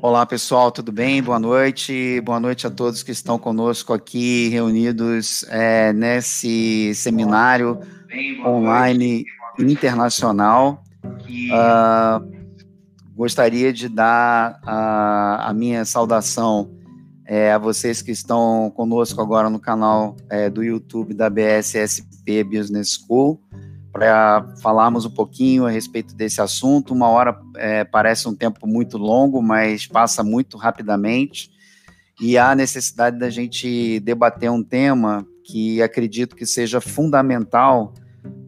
Olá, pessoal, tudo bem? Boa noite. Boa noite a todos que estão conosco aqui reunidos é, nesse seminário online internacional. Uh, gostaria de dar a minha saudação é, a vocês que estão conosco agora no canal é, do YouTube da BSSP Business School para falarmos um pouquinho a respeito desse assunto. Uma hora é, parece um tempo muito longo, mas passa muito rapidamente. E há necessidade da gente debater um tema que acredito que seja fundamental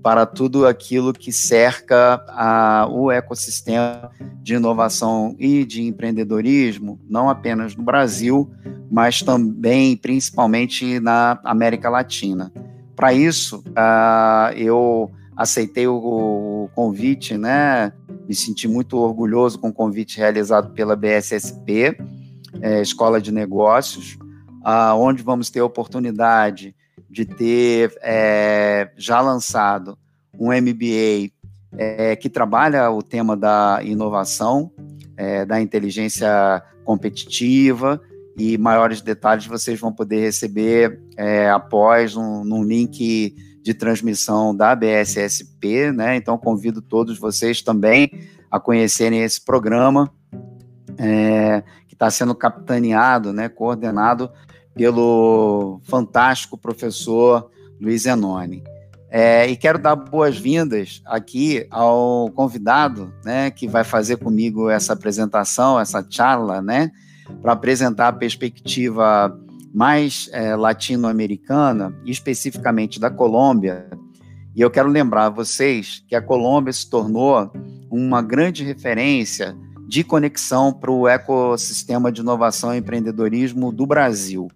para tudo aquilo que cerca a, o ecossistema de inovação e de empreendedorismo, não apenas no Brasil, mas também, principalmente, na América Latina. Para isso, uh, eu aceitei o, o, convite, né? Me senti muito orgulhoso com o convite realizado pela BSSP, é, Escola de Negócios, uh, onde vamos ter a oportunidade de ter é, já lançado um MBA é, que trabalha o tema da inovação, é, da inteligência competitiva, e maiores detalhes vocês vão poder receber é, após um, num link de transmissão da BSSP, né? Então convido todos vocês também a conhecerem esse programa é, que está sendo capitaneado, né, coordenado pelo fantástico professor Luiz Enoni. É, e quero dar boas-vindas aqui ao convidado, né, que vai fazer comigo essa apresentação, essa charla, né, para apresentar a perspectiva mais é, latino-americana, especificamente da Colômbia. E eu quero lembrar a vocês que a Colômbia se tornou uma grande referência de conexão para o ecossistema de inovação e empreendedorismo do Brasil.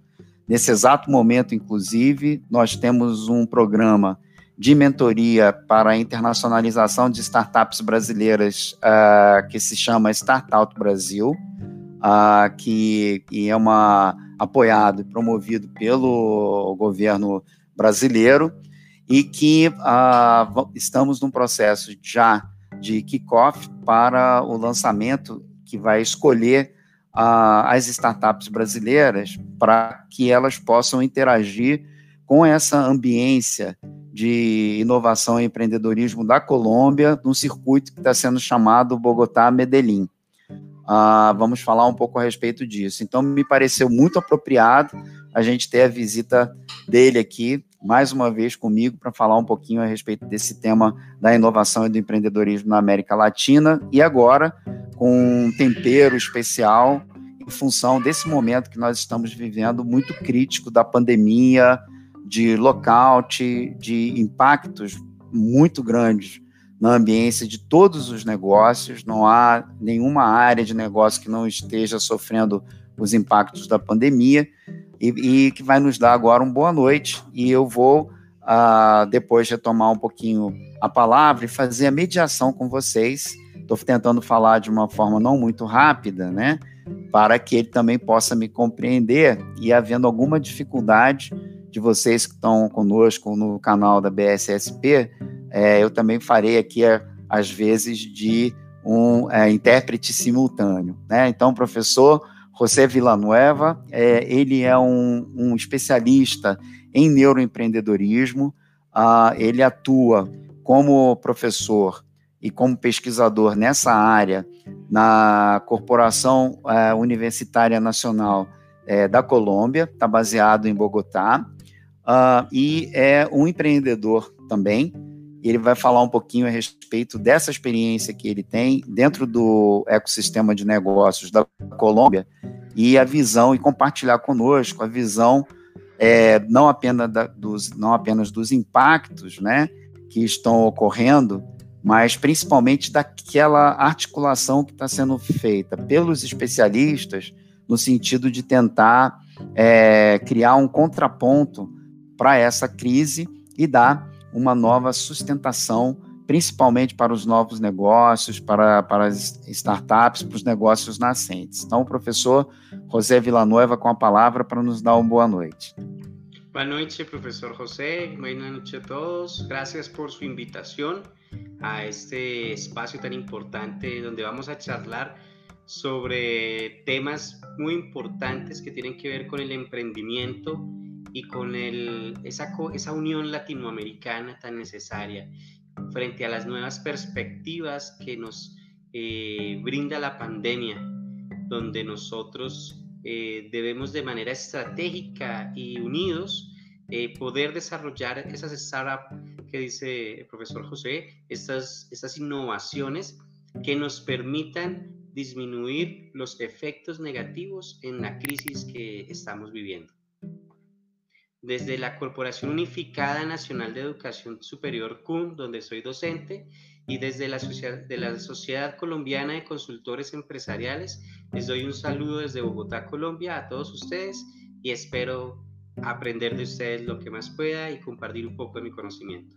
Nesse exato momento, inclusive, nós temos um programa de mentoria para a internacionalização de startups brasileiras uh, que se chama Startup Brasil, uh, que, que é uma apoiado e promovido pelo governo brasileiro e que uh, estamos num processo já de kickoff para o lançamento que vai escolher as startups brasileiras para que elas possam interagir com essa ambiência de inovação e empreendedorismo da Colômbia no circuito que está sendo chamado Bogotá-Medellín. Uh, vamos falar um pouco a respeito disso. Então, me pareceu muito apropriado a gente ter a visita dele aqui, mais uma vez comigo, para falar um pouquinho a respeito desse tema da inovação e do empreendedorismo na América Latina, e agora com um tempero especial em função desse momento que nós estamos vivendo muito crítico da pandemia, de lockout, de impactos muito grandes na ambiência de todos os negócios, não há nenhuma área de negócio que não esteja sofrendo os impactos da pandemia e, e que vai nos dar agora uma boa noite. E eu vou uh, depois retomar um pouquinho a palavra e fazer a mediação com vocês. Estou tentando falar de uma forma não muito rápida, né? Para que ele também possa me compreender e havendo alguma dificuldade de vocês que estão conosco no canal da BSSP, é, eu também farei aqui, às vezes, de um é, intérprete simultâneo. Né? Então, professor José Villanueva, é, ele é um, um, especialista em neuroempreendedorismo, ah, ele atua como professor e como pesquisador nessa área na Corporação é, Universitária Nacional é, da Colômbia, está baseado em Bogotá, uh, e é um empreendedor também, ele vai falar um pouquinho a respeito dessa experiência que ele tem dentro do ecossistema de negócios da Colômbia e a visão, e compartilhar conosco a visão é, não, apenas da, dos, não apenas dos impactos né, que estão ocorrendo, mas principalmente daquela articulação que está sendo feita pelos especialistas no sentido de tentar é, criar um contraponto para essa crise e dar uma nova sustentação, principalmente para os novos negócios, para, para as startups, para os negócios nascentes. Então, o professor José Villanueva com a palavra para nos dar uma boa noite. Boa noite, profesor José. Buenas noches a todos. Gracias por su invitación a este espacio tan importante donde vamos a charlar sobre temas muy importantes que tienen que ver con el emprendimiento y con esa, esa unión latinoamericana tan necesaria frente a las nuevas perspectivas que nos eh, brinda la pandemia, donde nosotros eh, debemos de manera estratégica y unidos eh, poder desarrollar esas startups que dice el profesor José, estas, estas innovaciones que nos permitan disminuir los efectos negativos en la crisis que estamos viviendo. Desde la Corporación Unificada Nacional de Educación Superior CUN, donde soy docente, y desde la, de la Sociedad Colombiana de Consultores Empresariales, les doy un saludo desde Bogotá, Colombia, a todos ustedes y espero aprender de ustedes lo que más pueda y compartir un poco de mi conocimiento.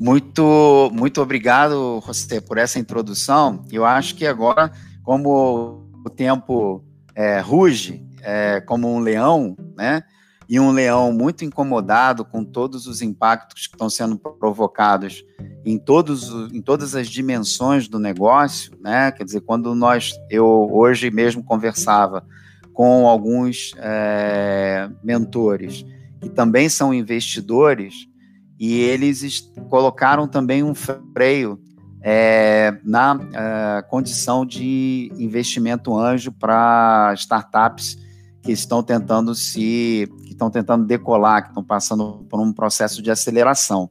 Muito, muito obrigado, José, por essa introdução. Eu acho que agora, como o tempo é, ruge é, como um leão, né? e um leão muito incomodado com todos os impactos que estão sendo provocados em, todos, em todas as dimensões do negócio, né? Quer dizer, quando nós, eu hoje mesmo conversava com alguns é, mentores que também são investidores e eles colocaram também um freio é, na é, condição de investimento anjo para startups que estão tentando se que estão tentando decolar, que estão passando por um processo de aceleração.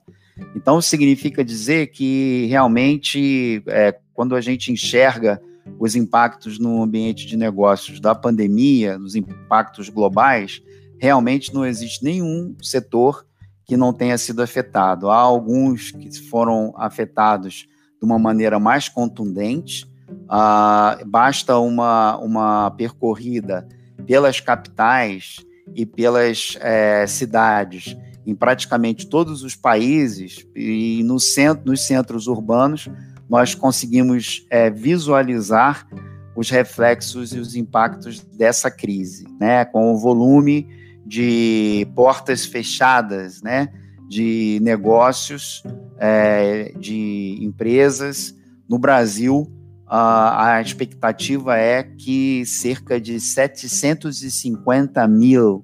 Então significa dizer que realmente é, quando a gente enxerga os impactos no ambiente de negócios da pandemia, os impactos globais, realmente não existe nenhum setor que não tenha sido afetado. Há alguns que foram afetados de uma maneira mais contundente. Ah, basta uma, uma percorrida pelas capitais e pelas é, cidades em praticamente todos os países e no centro, nos centros urbanos, nós conseguimos é, visualizar os reflexos e os impactos dessa crise, né, com o volume de portas fechadas, né, de negócios, é, de empresas no Brasil a expectativa é que cerca de 750 mil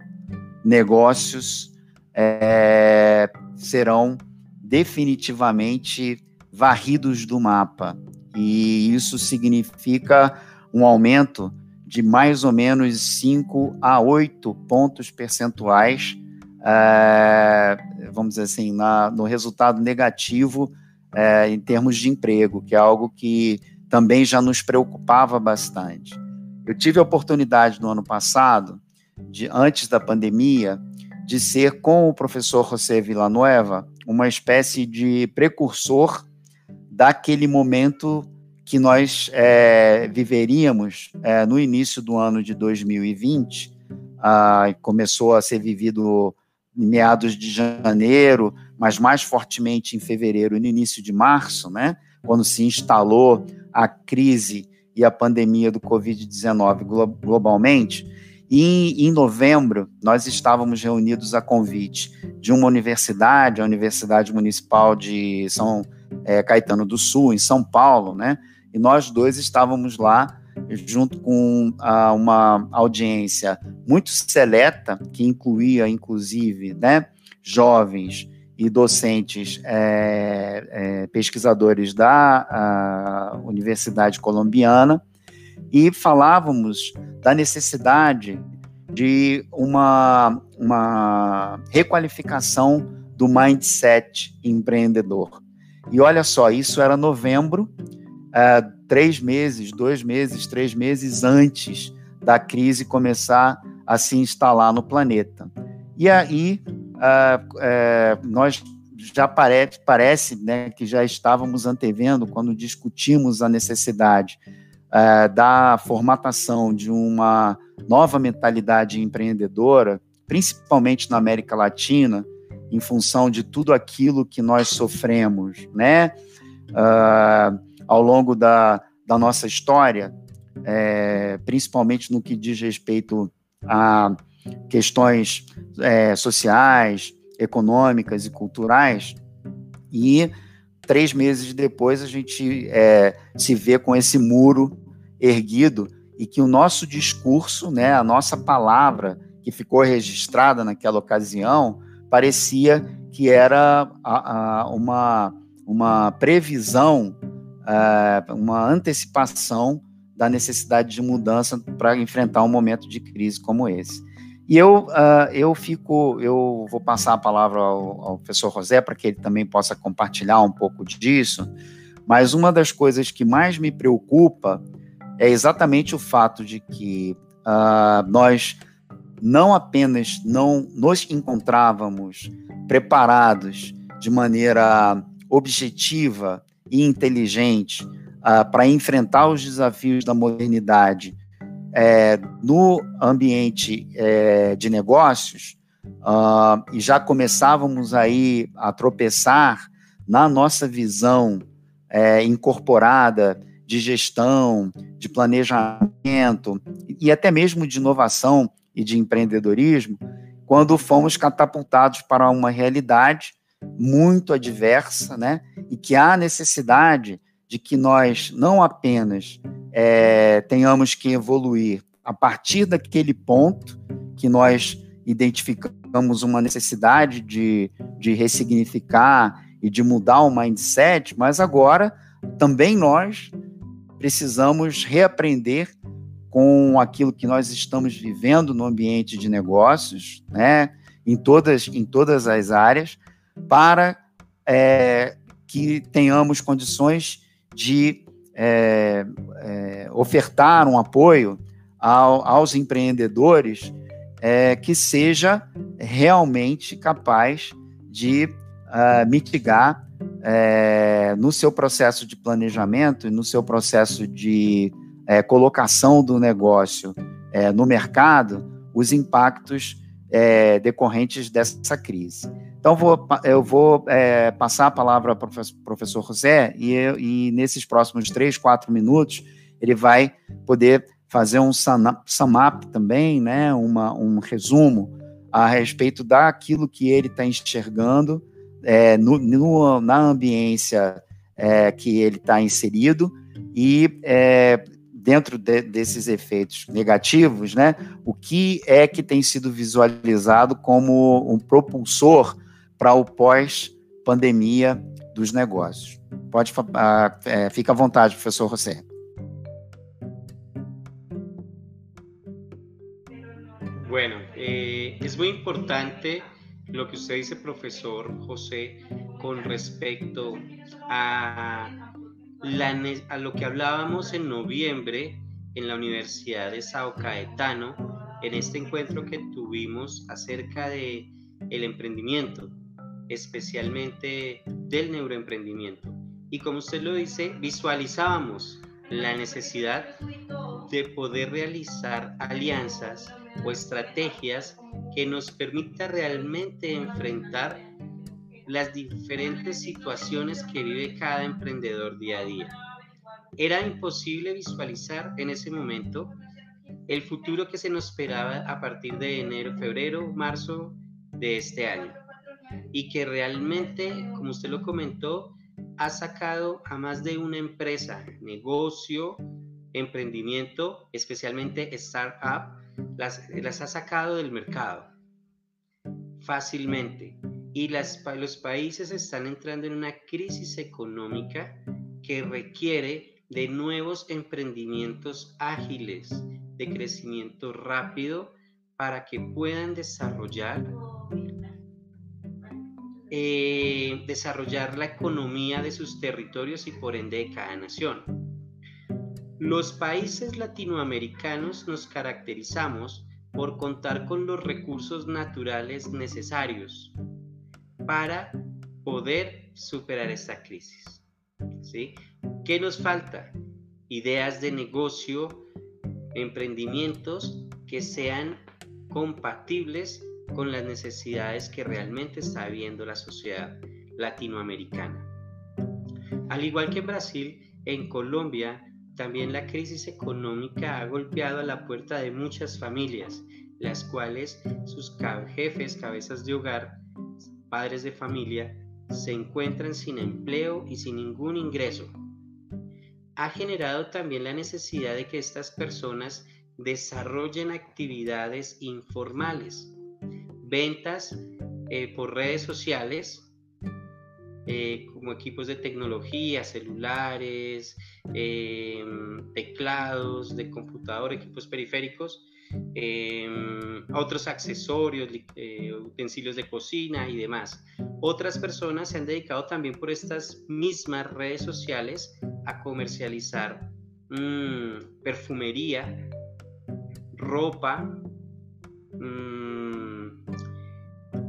negócios é, serão definitivamente varridos do mapa. E isso significa um aumento de mais ou menos 5 a 8 pontos percentuais, é, vamos dizer assim, na, no resultado negativo é, em termos de emprego, que é algo que também já nos preocupava bastante. Eu tive a oportunidade no ano passado, de, antes da pandemia, de ser com o professor José Villanueva uma espécie de precursor daquele momento que nós é, viveríamos é, no início do ano de 2020, ah, começou a ser vivido em meados de janeiro, mas mais fortemente em fevereiro e no início de março, né, quando se instalou a crise e a pandemia do Covid-19 globalmente. E em novembro, nós estávamos reunidos a convite de uma universidade, a Universidade Municipal de São é, Caetano do Sul, em São Paulo, né? E nós dois estávamos lá junto com ah, uma audiência muito seleta, que incluía, inclusive, né, jovens e docentes é, é, pesquisadores da Universidade Colombiana e falávamos da necessidade de uma, uma requalificação do mindset empreendedor. E olha só, isso era novembro, é, três meses, dois meses, três meses antes da crise começar a se instalar no planeta. E aí uh, uh, nós já parece, parece né, que já estávamos antevendo quando discutimos a necessidade uh, da formatação de uma nova mentalidade empreendedora, principalmente na América Latina, em função de tudo aquilo que nós sofremos, né, uh, ao longo da, da nossa história, é, principalmente no que diz respeito a questões é, sociais, econômicas e culturais, e três meses depois a gente é, se vê com esse muro erguido e que o nosso discurso, né, a nossa palavra que ficou registrada naquela ocasião, parecia que era a, a, uma, uma previsão, uh, uma antecipação da necessidade de mudança para enfrentar um momento de crise como esse. E eu, uh, eu fico, eu vou passar a palavra ao, ao professor José para que ele também possa compartilhar um pouco disso, mas uma das coisas que mais me preocupa é exatamente o fato de que uh, nós não apenas não nos encontrávamos preparados de maneira objetiva e inteligente uh, para enfrentar os desafios da modernidade é, no ambiente é, de negócios, uh, e já começávamos aí a tropeçar na nossa visão é, incorporada de gestão, de planejamento e até mesmo de inovação e de empreendedorismo, quando fomos catapultados para uma realidade muito adversa, né? E que há necessidade de que nós não apenas é, tenhamos que evoluir a partir daquele ponto que nós identificamos uma necessidade de, de ressignificar e de mudar o mindset, mas agora também nós precisamos reaprender com aquilo que nós estamos vivendo no ambiente de negócios, né, em todas, em todas as áreas, para é, que tenhamos condições de é, é, ofertar um apoio ao, aos empreendedores é, que seja realmente capaz de uh, mitigar é, no seu processo de planejamento e no seu processo de é, colocação do negócio é, no mercado os impactos é, decorrentes dessa crise. Então, vou, eu vou é, passar a palavra para o professor José e, e, nesses próximos três, quatro minutos, ele vai poder fazer um sum up também, né, uma, um resumo a respeito daquilo que ele está enxergando é, no, no, na ambiência é, que ele está inserido e é, dentro de, desses efeitos negativos, né, o que é que tem sido visualizado como um propulsor para o pós-pandemia dos negócios. Pode, uh, fica à vontade, professor José. Bueno, eh, es muy importante lo que usted dice, profesor José, con respecto a a lo que hablábamos en noviembre en la Universidad de Sao Caetano, en este encuentro que tuvimos acerca de el emprendimiento, especialmente del neuroemprendimiento. Y como usted lo dice, visualizábamos la necesidad de poder realizar alianzas o estrategias que nos permita realmente enfrentar las diferentes situaciones que vive cada emprendedor día a día. Era imposible visualizar en ese momento el futuro que se nos esperaba a partir de enero, febrero, marzo de este año. Y que realmente, como usted lo comentó, ha sacado a más de una empresa, negocio, emprendimiento, especialmente startup, las, las ha sacado del mercado fácilmente y las, los países están entrando en una crisis económica que requiere de nuevos emprendimientos ágiles, de crecimiento rápido, para que puedan desarrollar, eh, desarrollar la economía de sus territorios y por ende de cada nación. Los países latinoamericanos nos caracterizamos por contar con los recursos naturales necesarios para poder superar esta crisis. ¿sí? ¿Qué nos falta? Ideas de negocio, emprendimientos que sean compatibles con las necesidades que realmente está viendo la sociedad latinoamericana. Al igual que en Brasil, en Colombia también la crisis económica ha golpeado a la puerta de muchas familias las cuales sus jefes, cabezas de hogar, padres de familia, se encuentran sin empleo y sin ningún ingreso. Ha generado también la necesidad de que estas personas desarrollen actividades informales, ventas eh, por redes sociales, eh, como equipos de tecnología, celulares, em, teclados de computador, equipos periféricos, em, otros accesorios, eh, utensilios de cocina y demás. Otras personas se han dedicado también por estas mismas redes sociales a comercializar mm, perfumería, ropa, mm,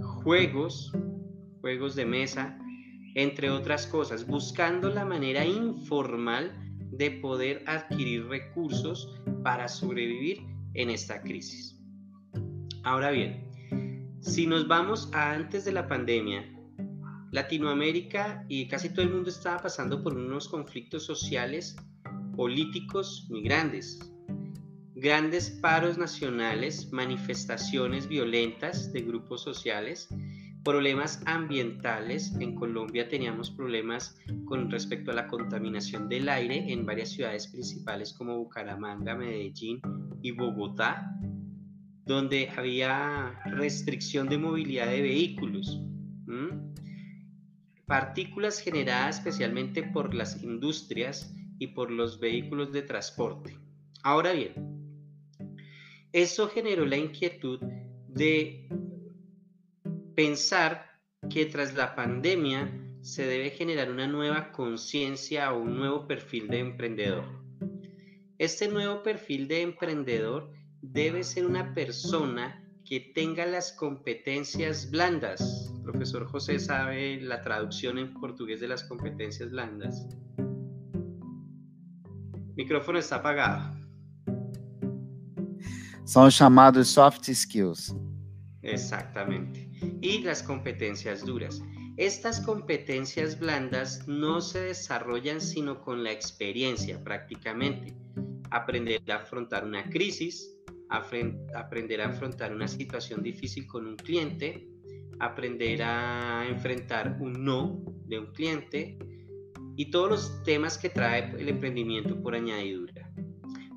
juegos, juegos de mesa, entre otras cosas, buscando la manera informal de poder adquirir recursos para sobrevivir en esta crisis. Ahora bien, si nos vamos a antes de la pandemia, Latinoamérica y casi todo el mundo estaba pasando por unos conflictos sociales, políticos muy grandes. Grandes paros nacionales, manifestaciones violentas de grupos sociales, problemas ambientales. En Colombia teníamos problemas con respecto a la contaminación del aire en varias ciudades principales como Bucaramanga, Medellín y Bogotá, donde había restricción de movilidad de vehículos. Partículas generadas especialmente por las industrias y por los vehículos de transporte. Ahora bien, eso generó la inquietud de pensar que tras la pandemia se debe generar una nueva conciencia o un nuevo perfil de emprendedor. Este nuevo perfil de emprendedor debe ser una persona que tenga las competencias blandas. Profesor José sabe la traducción en portugués de las competencias blandas. Micrófono está apagado. Son llamados soft skills. Exactamente. Y las competencias duras. Estas competencias blandas no se desarrollan sino con la experiencia prácticamente. Aprender a afrontar una crisis, aprender a afrontar una situación difícil con un cliente, aprender a enfrentar un no de un cliente y todos los temas que trae el emprendimiento por añadidura.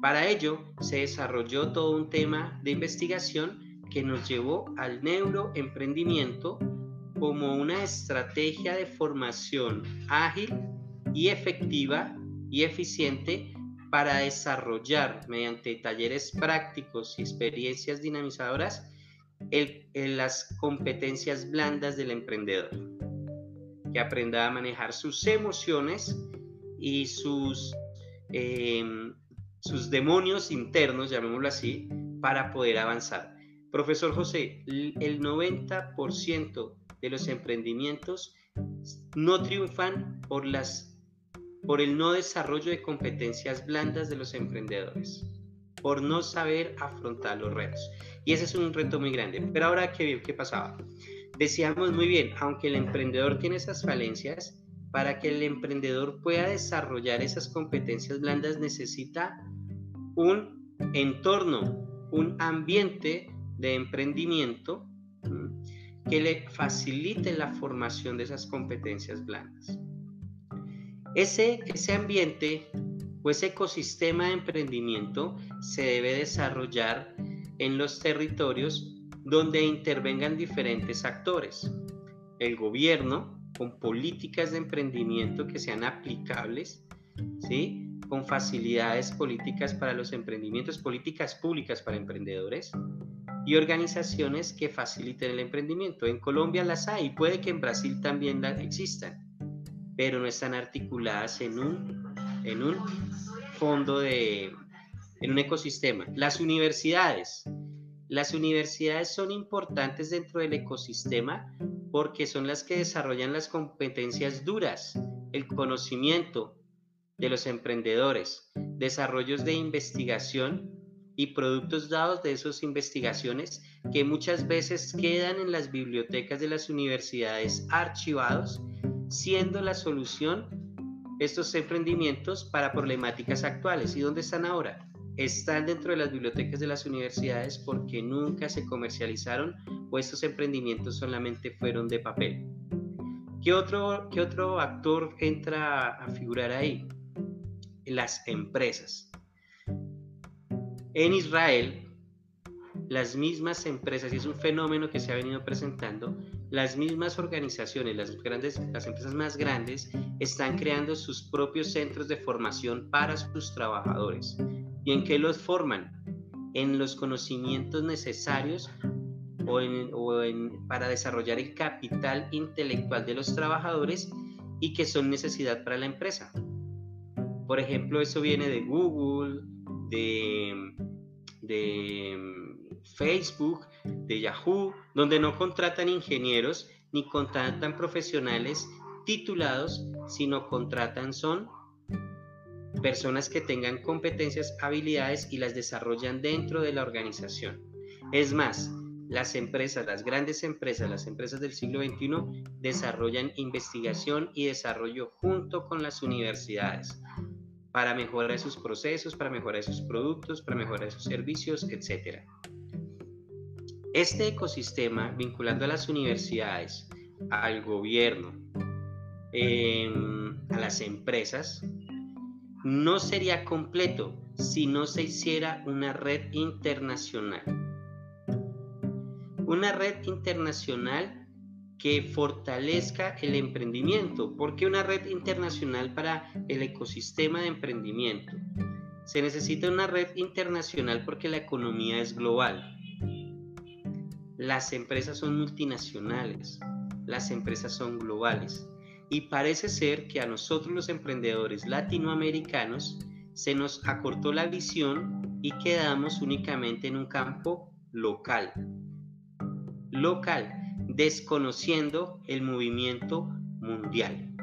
Para ello se desarrolló todo un tema de investigación que nos llevó al neuroemprendimiento como una estrategia de formación ágil y efectiva y eficiente para desarrollar mediante talleres prácticos y experiencias dinamizadoras las competencias blandas del emprendedor, que aprenda a manejar sus emociones y sus, em, sus demonios internos, llamémoslo así, para poder avanzar. Profesor José, el 90% de los emprendimientos no triunfan por, las, por el no desarrollo de competencias blandas de los emprendedores, por no saber afrontar los retos. Y ese es un reto muy grande. Pero ahora, ¿qué, qué pasaba? Decíamos muy bien, aunque el emprendedor tiene esas falencias, para que el emprendedor pueda desarrollar esas competencias blandas necesita un entorno, un ambiente de emprendimiento que le facilite la formación de esas competencias blandas. Ese, ese ambiente o ese ecosistema de emprendimiento se debe desarrollar en los territorios donde intervengan diferentes actores. El gobierno, con políticas de emprendimiento que sean aplicables, ¿sí? con facilidades políticas para los emprendimientos, políticas públicas para emprendedores, y organizaciones que faciliten el emprendimiento. En Colombia las hay, puede que en Brasil también existan, pero no están articuladas en un, en un fondo de, en un ecosistema. Las universidades. Las universidades son importantes dentro del ecosistema porque son las que desarrollan las competencias duras, el conocimiento de los emprendedores, desarrollos de investigación y productos dados de esas investigaciones que muchas veces quedan en las bibliotecas de las universidades archivados, siendo la solución estos emprendimientos para problemáticas actuales. ¿Y dónde están ahora? están dentro de las bibliotecas de las universidades porque nunca se comercializaron o estos emprendimientos solamente fueron de papel. ¿Qué otro, qué otro actor entra a figurar ahí? Las empresas. En Israel, las mismas empresas, y es un fenómeno que se ha venido presentando, las mismas organizaciones, las, grandes, las empresas más grandes, están creando sus propios centros de formación para sus trabajadores. ¿Y en qué los forman? En los conocimientos necesarios o en, para desarrollar el capital intelectual de los trabajadores y que son necesidad para la empresa. Por ejemplo, eso viene de Google, de, de Facebook, de Yahoo, donde no contratan ingenieros ni contratan profesionales titulados, sino contratan son personas que tengan competencias, habilidades y las desarrollan dentro de la organización. Es más, las empresas, las grandes empresas, las empresas del siglo XXI desarrollan investigación y desarrollo junto con las universidades para mejorar sus procesos, para mejorar sus productos, para mejorar sus servicios, etc. Este ecosistema, vinculando a las universidades, al gobierno, em, a las empresas, no sería completo si no se hiciera una red internacional. Una red internacional que fortalezca el emprendimiento. ¿Por qué una red internacional para el ecosistema de emprendimiento? Se necesita una red internacional porque la economía es global. Las empresas son multinacionales, las empresas son globales y parece ser que a nosotros los emprendedores latinoamericanos se nos acortó la visión y quedamos únicamente en un campo local. Local, desconociendo el movimiento mundial.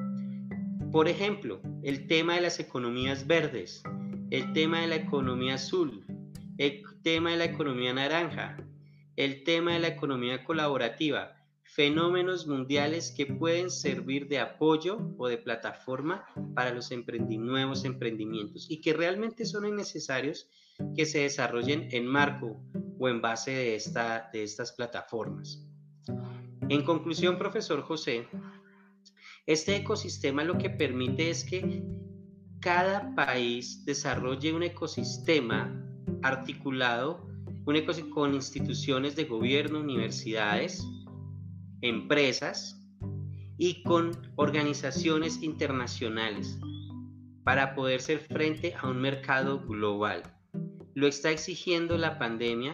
Por ejemplo, el tema de las economías verdes, el tema de la economía azul, el tema de la economía naranja, el tema de la economía colaborativa, fenómenos mundiales que pueden servir de apoyo o de plataforma para los nuevos emprendimientos y que realmente son necesarios que se desarrollen en marco o en base de, esta, de estas plataformas. En conclusión, profesor José, este ecosistema lo que permite es que cada país desarrolle un ecosistema articulado con instituciones de gobierno, universidades, empresas y con organizaciones internacionales para poder ser frente a un mercado global. Lo está exigiendo la pandemia.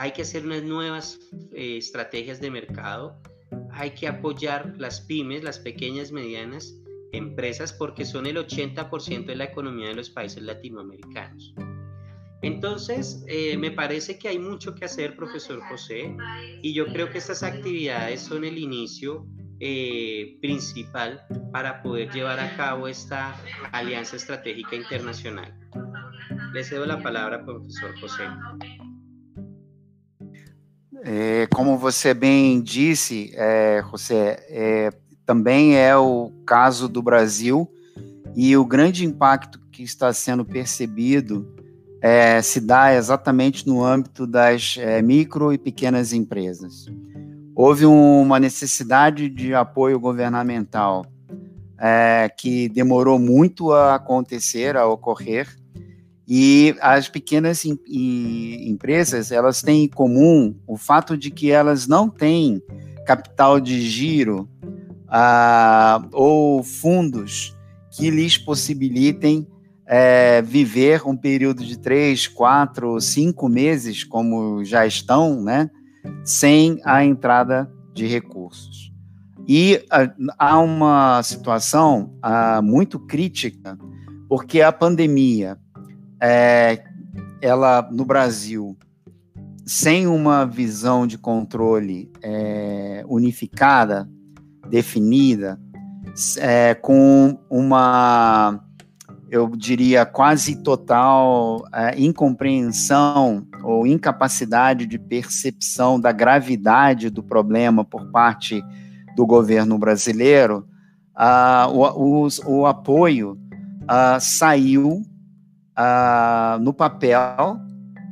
Hay que hacer unas nuevas eh, estrategias de mercado. Hay que apoyar las pymes, las pequeñas, medianas empresas, porque son el 80% de la economía de los países latinoamericanos. Entonces, eh, me parece que hay mucho que hacer, profesor José, y yo creo que estas actividades son el inicio eh, principal para poder llevar a cabo esta alianza estratégica internacional. Le cedo la palabra, professor José. É, como você bem disse, é, José, é, também é o caso do Brasil e o grande impacto que está sendo percebido é, se dá exatamente no âmbito das é, micro e pequenas empresas. Houve uma necessidade de apoio governamental é, que demorou muito a acontecer, a ocorrer, e as pequenas em, em, empresas elas têm em comum o fato de que elas não têm capital de giro ah, ou fundos que lhes possibilitem é, viver um período de três, quatro, cinco meses, como já estão, né, sem a entrada de recursos. E há uma situação muito crítica, porque a pandemia, é, ela no Brasil, sem uma visão de controle é, unificada, definida, é, com uma eu diria, quase total é, incompreensão ou incapacidade de percepção da gravidade do problema por parte do governo brasileiro, uh, o, o, o, apoio uh, saiu no papel,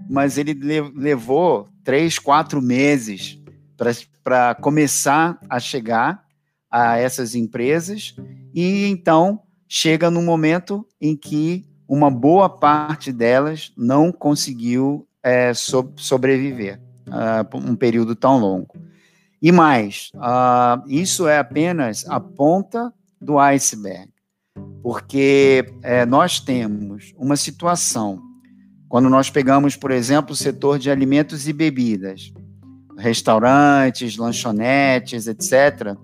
mas ele levou três, quatro meses para começar a chegar a essas empresas e então chega no momento em que uma boa parte delas não conseguiu é, so sobreviver uh, um período tão longo. E mais, uh, isso é apenas a ponta do iceberg, porque é, nós temos uma situação, quando nós pegamos, por exemplo, o setor de alimentos e bebidas, restaurantes, lanchonetes, etc.,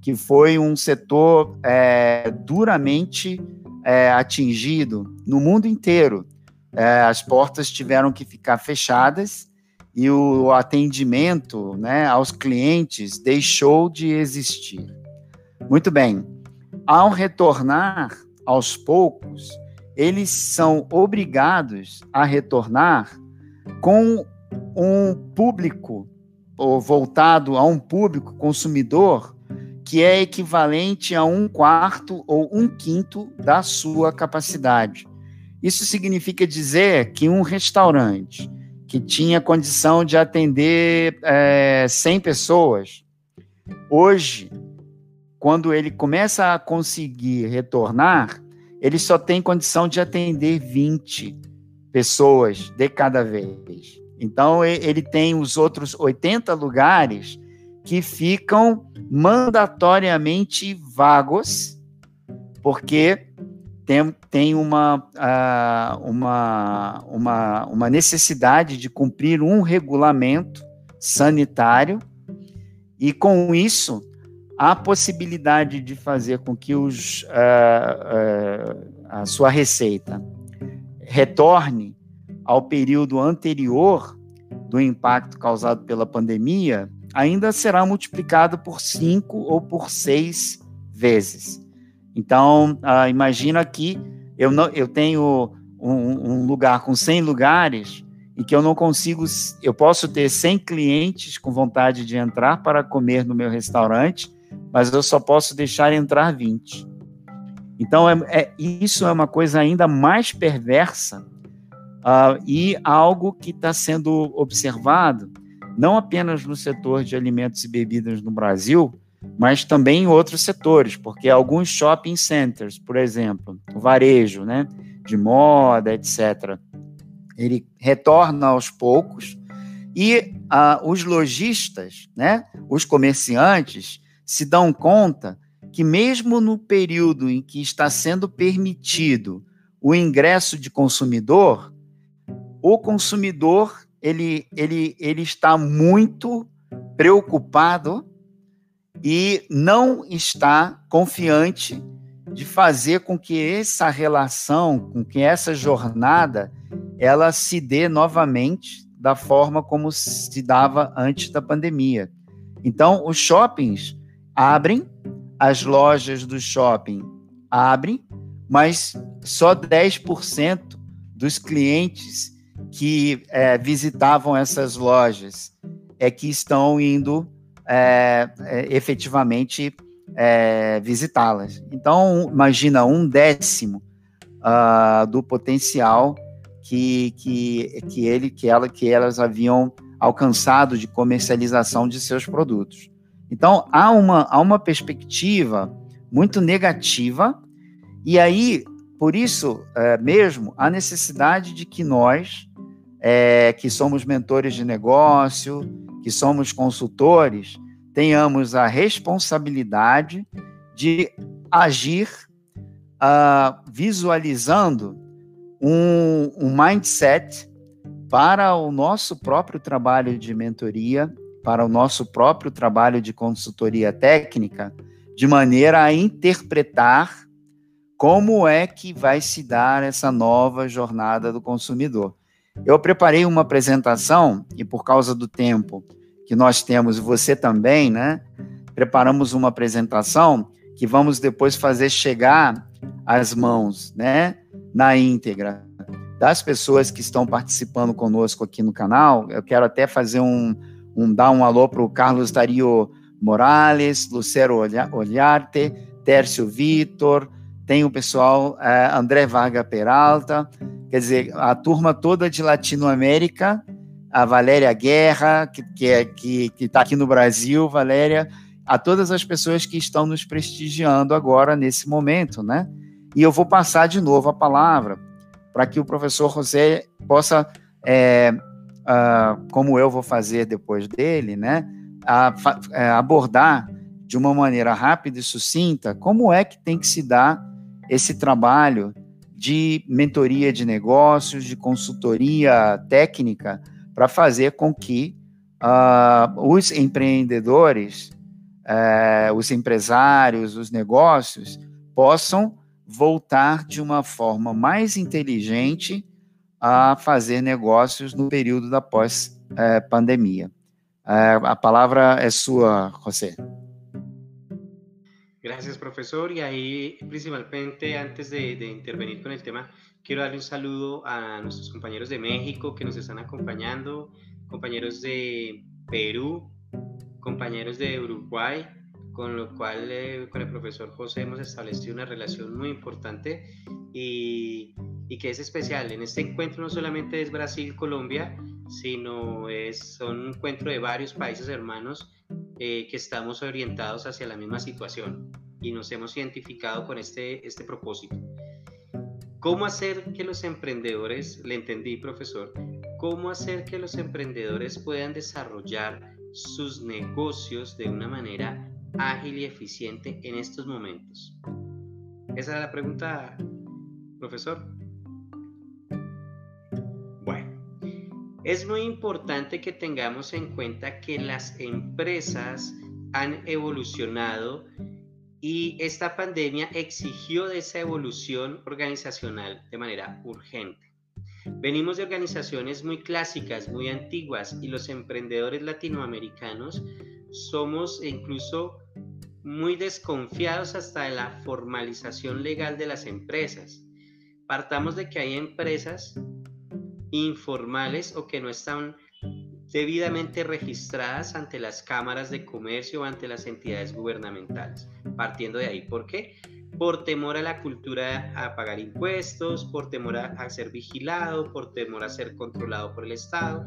que foi um setor é, duramente é, atingido no mundo inteiro. É, as portas tiveram que ficar fechadas e o atendimento né, aos clientes deixou de existir. Muito bem, ao retornar aos poucos, eles são obrigados a retornar com um público, ou voltado a um público consumidor, que é equivalente a um quarto ou um quinto da sua capacidade. Isso significa dizer que um restaurante que tinha condição de atender é, 100 pessoas, hoje, quando ele começa a conseguir retornar, ele só tem condição de atender 20 pessoas de cada vez. Então, ele tem os outros 80 lugares que ficam mandatoriamente vagos, porque tem, tem uma, uh, uma, uma, uma necessidade de cumprir um regulamento sanitário, e com isso, a possibilidade de fazer com que os, uh, uh, a sua receita retorne ao período anterior do impacto causado pela pandemia, ainda será multiplicado por cinco ou por seis vezes. Então, uh, imagina que eu, não, eu tenho um, um, lugar com 100 lugares e que eu não consigo, eu posso ter 100 clientes com vontade de entrar para comer no meu restaurante, mas eu só posso deixar entrar 20. Então, é, é isso é uma coisa ainda mais perversa uh, e algo que está sendo observado não apenas no setor de alimentos e bebidas no Brasil, mas também em outros setores, porque alguns shopping centers, por exemplo, o varejo, né, de moda, etc., ele retorna aos poucos e ah, os lojistas, né, os comerciantes, se dão conta que mesmo no período em que está sendo permitido o ingresso de consumidor, o consumidor ele, ele, ele está muito preocupado e não está confiante de fazer com que essa relação, com que essa jornada, ela se dê novamente da forma como se dava antes da pandemia. Então, os shoppings abrem, as lojas do shopping abrem, mas só 10% dos clientes que é, visitavam essas lojas é que estão indo é, é, efetivamente é, visitá-las. Então, imagina um décimo uh, do potencial que, que, que, ele, que, ela, que elas haviam alcançado de comercialização de seus produtos. Então, há uma, há uma perspectiva muito negativa, e aí, por isso é, mesmo, a necessidade de que nós, é, que somos mentores de negócio, que somos consultores, tenhamos a responsabilidade de agir uh, visualizando um, um mindset para o nosso próprio trabalho de mentoria, para o nosso próprio trabalho de consultoria técnica, de maneira a interpretar como é que vai se dar essa nova jornada do consumidor. Eu preparei uma apresentação e, por causa do tempo que nós temos, você também, né? Preparamos uma apresentação que vamos depois fazer chegar às mãos, né? Na íntegra das pessoas que estão participando conosco aqui no canal. Eu quero até fazer um, um dar um alô para o Carlos Dario Morales, Lucero Olharte, Tércio Vitor, tem o pessoal uh, André Varga Peralta, quer dizer, a turma toda de Latinoamérica, a Valéria Guerra, que está que, é, que, que tá aqui no Brasil, Valéria, a todas as pessoas que estão nos prestigiando agora nesse momento, né? E eu vou passar de novo a palavra para que o professor José possa, é, uh, como eu vou fazer depois dele, né, a, a, é, abordar de uma maneira rápida e sucinta como é que tem que se dar esse trabalho de mentoria de negócios, de consultoria técnica, para fazer com que uh, os empreendedores, uh, os empresários, os negócios possam voltar de uma forma mais inteligente a fazer negócios no período da pós-pandemia. A palavra é sua, José. Gracias, profesor. Y ahí, principalmente, antes de, de, intervenir con el tema, quiero darle un saludo a nuestros compañeros de México que nos están acompañando, compañeros de Perú, compañeros de Uruguay, con lo cual eh, con el profesor José hemos establecido una relación muy importante y, y, que es especial. En este encuentro no solamente es Brasil-Colombia, sino es un encuentro de varios países hermanos eh, que estamos orientados hacia la misma situación y nos hemos identificado con este, este propósito. ¿Cómo hacer que los emprendedores, le entendí profesor, cómo hacer que los emprendedores puedan desarrollar sus negocios de una manera ágil y eficiente en estos momentos? Esa es la pregunta, profesor. Es muy importante que tengamos en cuenta que las empresas han evolucionado y esta pandemia exigió esa evolución organizacional de manera urgente. Venimos de organizaciones muy clásicas, muy antiguas, y los emprendedores latinoamericanos somos incluso muy desconfiados hasta de la formalización legal de las empresas. Partamos de que hay empresas informales o que no están debidamente registradas ante las cámaras de comercio o ante las entidades gubernamentales. Partiendo de ahí, ¿por qué? Por temor a la cultura a pagar impuestos, por temor a, ser vigilado, por temor a ser controlado por el Estado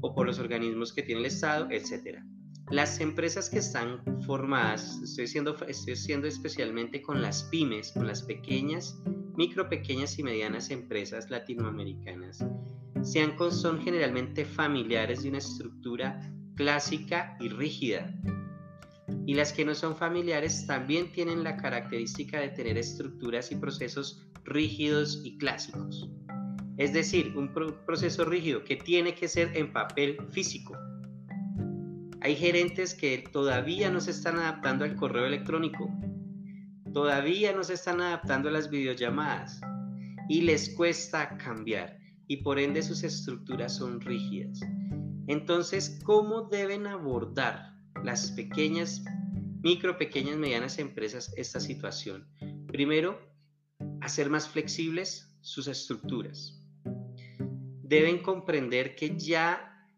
o por los organismos que tiene el Estado, etcétera. Las empresas que están formadas, estoy siendo, estoy siendo especialmente con las pymes, con las pequeñas, micro, pequeñas y medianas empresas latinoamericanas, sean, son generalmente familiares de una estructura clásica y rígida. Y las que no son familiares también tienen la característica de tener estructuras y procesos rígidos y clásicos. Es decir, un proceso rígido que tiene que ser en papel físico hay gerentes que todavía no se están adaptando al correo electrónico, todavía no se están adaptando a las videollamadas y les cuesta cambiar y por ende sus estructuras son rígidas. Entonces, ¿cómo deben abordar las pequeñas, micro, pequeñas, medianas empresas esta situación? Primero, hacer más flexibles sus estructuras. Deben comprender que ya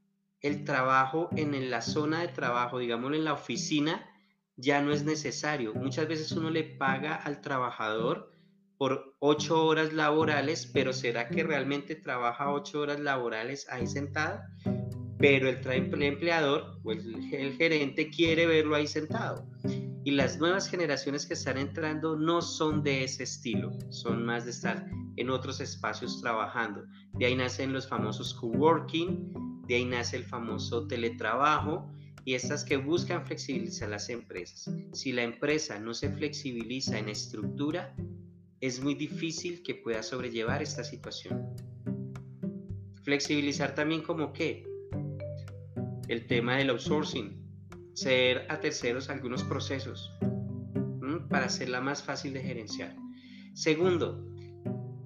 el trabajo en la zona de trabajo, digámoslo en la oficina, ya no es necesario. Muchas veces uno le paga al trabajador por ocho horas laborales, pero ¿será que realmente trabaja ocho horas laborales ahí sentado? Pero el, empleador o el, el gerente quiere verlo ahí sentado. Y las nuevas generaciones que están entrando no son de ese estilo, son más de estar en otros espacios trabajando. De ahí nacen los famosos coworking, de ahí nace el famoso teletrabajo y estas que buscan flexibilizar las empresas. Si la empresa no se flexibiliza en estructura, es muy difícil que pueda sobrellevar esta situación. Flexibilizar también como qué? El tema del outsourcing, ceder a terceros algunos procesos para hacerla más fácil de gerenciar. Segundo,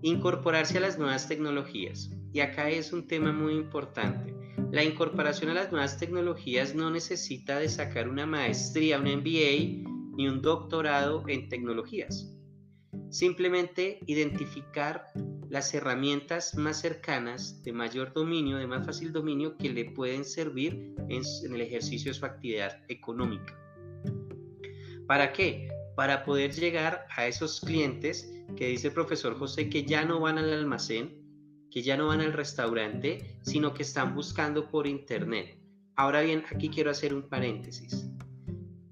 incorporarse a las nuevas tecnologías. Y acá es un tema muy importante. La incorporación a las nuevas tecnologías no necesita de sacar una maestría, un MBA ni un doctorado en tecnologías. Simplemente identificar las herramientas más cercanas, de mayor dominio, de más fácil dominio, que le pueden servir en, el ejercicio de su actividad económica. ¿Para qué? Para poder llegar a esos clientes que dice el profesor José que ya no van al almacén, que ya no van al restaurante, sino que están buscando por internet. Ahora bien, aquí quiero hacer un paréntesis.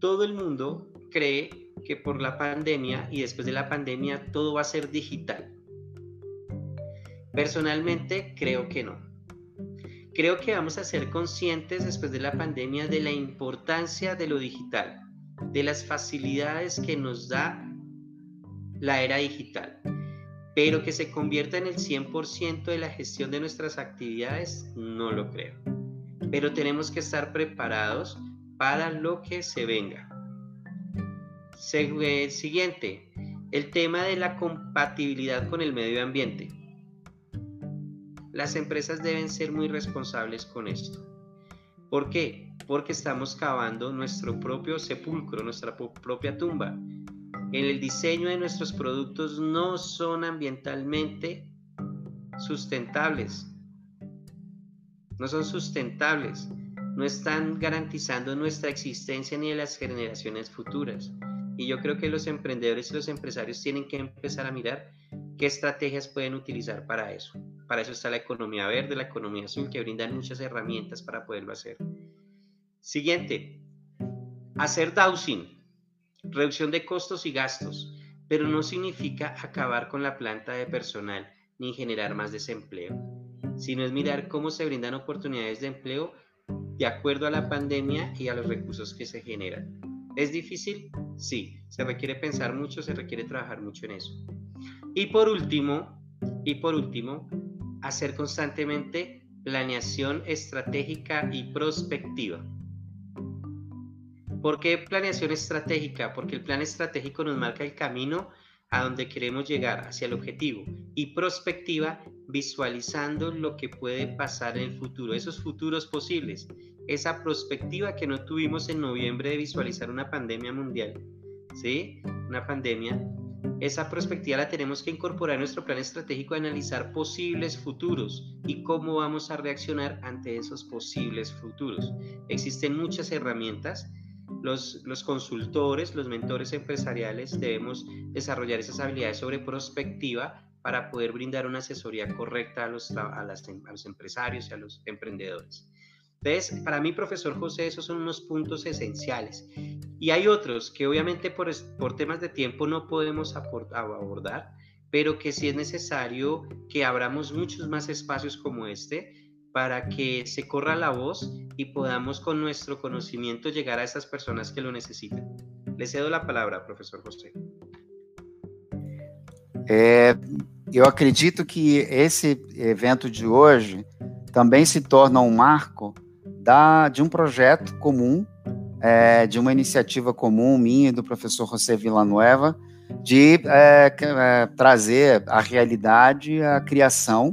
Todo el mundo cree que por la pandemia y después de la pandemia todo va a ser digital. Personalmente creo que no. Creo que vamos a ser conscientes después de la pandemia de la importancia de lo digital, de las facilidades que nos da la era digital, pero que se convierta en el 100% de la gestión de nuestras actividades, no lo creo. Pero tenemos que estar preparados para lo que se venga. Eh, siguiente, el tema de la compatibilidad con el medio ambiente. Las empresas deben ser muy responsables con esto. ¿Por qué? Porque estamos cavando nuestro propio sepulcro, nuestra propia tumba. En el diseño de nuestros productos no son ambientalmente sustentables. No son sustentables. No están garantizando nuestra existencia ni de las generaciones futuras. Y yo creo que los emprendedores y los empresarios tienen que empezar a mirar qué estrategias pueden utilizar para eso. Para eso está la economía verde, la economía azul, que brindan muchas herramientas para poderlo hacer. Siguiente, hacer dowsing, reducción de costos y gastos, pero no significa acabar con la planta de personal ni generar más desempleo, sino es mirar cómo se brindan oportunidades de empleo de acuerdo a la pandemia y a los recursos que se generan. ¿Es difícil? Sí, se requiere pensar mucho, se requiere trabajar mucho en eso. Y por último, y por último, hacer constantemente planeación estratégica y prospectiva. ¿Por qué planeación estratégica? Porque el plan estratégico nos marca el camino a donde queremos llegar, hacia el objetivo. Y prospectiva, visualizando lo que puede pasar en el futuro, esos futuros posibles esa perspectiva que no tuvimos en noviembre de visualizar una pandemia mundial, ¿sí? Una pandemia. Esa perspectiva la tenemos que incorporar en nuestro plan estratégico analizar posibles futuros y cómo vamos a reaccionar ante esos posibles futuros. Existen muchas herramientas. Los, los consultores, los mentores empresariales debemos desarrollar esas habilidades sobre prospectiva para poder brindar una asesoría correcta a los, a, a los empresarios y a los emprendedores. Entonces, para mí, profesor José, esos son unos puntos esenciales. Y hay otros que obviamente por, por temas de tiempo no podemos abordar, pero que sí es necesario que abramos muchos más espacios como este para que se corra la voz y podamos con nuestro conocimiento llegar a esas personas que lo necesitan. Le cedo la palabra, profesor José. É, eu acredito que esse evento de hoje também se torna um marco da, de um projeto comum, é, de uma iniciativa comum minha e do professor José Villanueva, de é, é, trazer à realidade a criação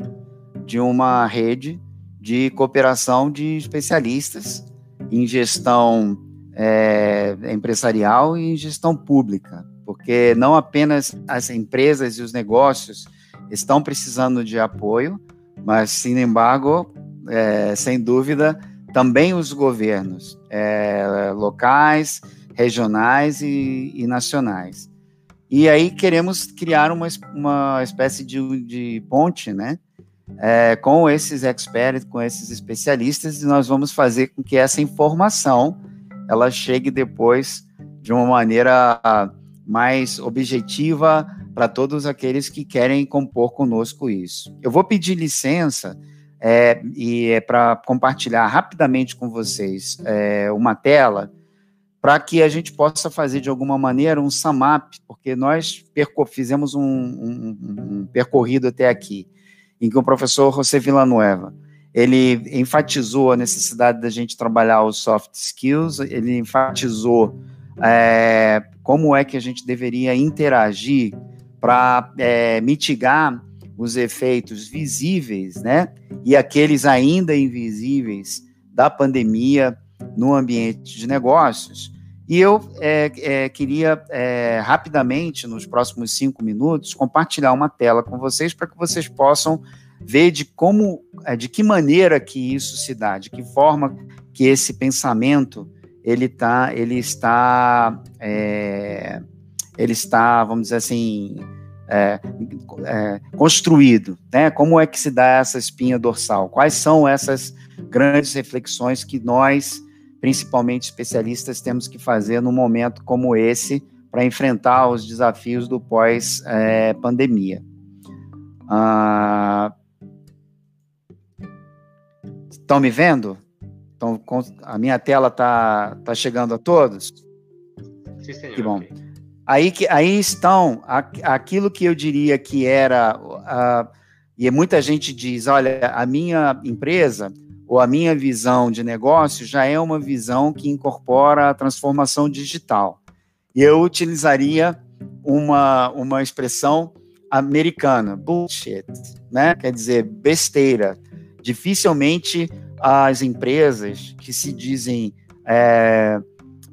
de uma rede de cooperação de especialistas em gestão é, empresarial e em gestão pública, porque não apenas as empresas e os negócios estão precisando de apoio, mas, sem embargo, é, sem dúvida, também os governos é, locais, regionais e, e, nacionais. E aí queremos criar uma, uma espécie de, de ponte, né? É, com esses experts, com esses especialistas, e nós vamos fazer com que essa informação ela chegue depois de uma maneira mais objetiva para todos aqueles que querem compor conosco isso. Eu vou pedir licença é, e é para compartilhar rapidamente com vocês é, uma tela para que a gente possa fazer de alguma maneira um sum up, porque nós fizemos um, um, um, percorrido até aqui, em que o professor José Villanueva ele enfatizou a necessidade da gente trabalhar os soft skills, ele enfatizou é, como é que a gente deveria interagir para é, mitigar os efeitos visíveis, né, e aqueles ainda invisíveis da pandemia no ambiente de negócios. E eu é, é, queria é, rapidamente, nos próximos cinco minutos, compartilhar uma tela com vocês para que vocês possam ver de como, é, de que maneira que isso se dá, de que forma que esse pensamento ele tá, ele está, é, ele está, vamos dizer assim, é, construído, né? Como é que se dá essa espinha dorsal? Quais são essas grandes reflexões que nós, principalmente especialistas, temos que fazer num momento como esse para enfrentar os desafios do pós-pandemia? Ah, estão me vendo? Então, a minha tela está tá chegando a todos? Sim, senhor. Que bom. Aí, que, aí estão aquilo que eu diria que era. Uh, e muita gente diz: olha, a minha empresa ou a minha visão de negócio já é uma visão que incorpora a transformação digital. E eu utilizaria uma, uma expressão americana, bullshit, né? Quer dizer, besteira. Dificilmente as empresas que se dizem é,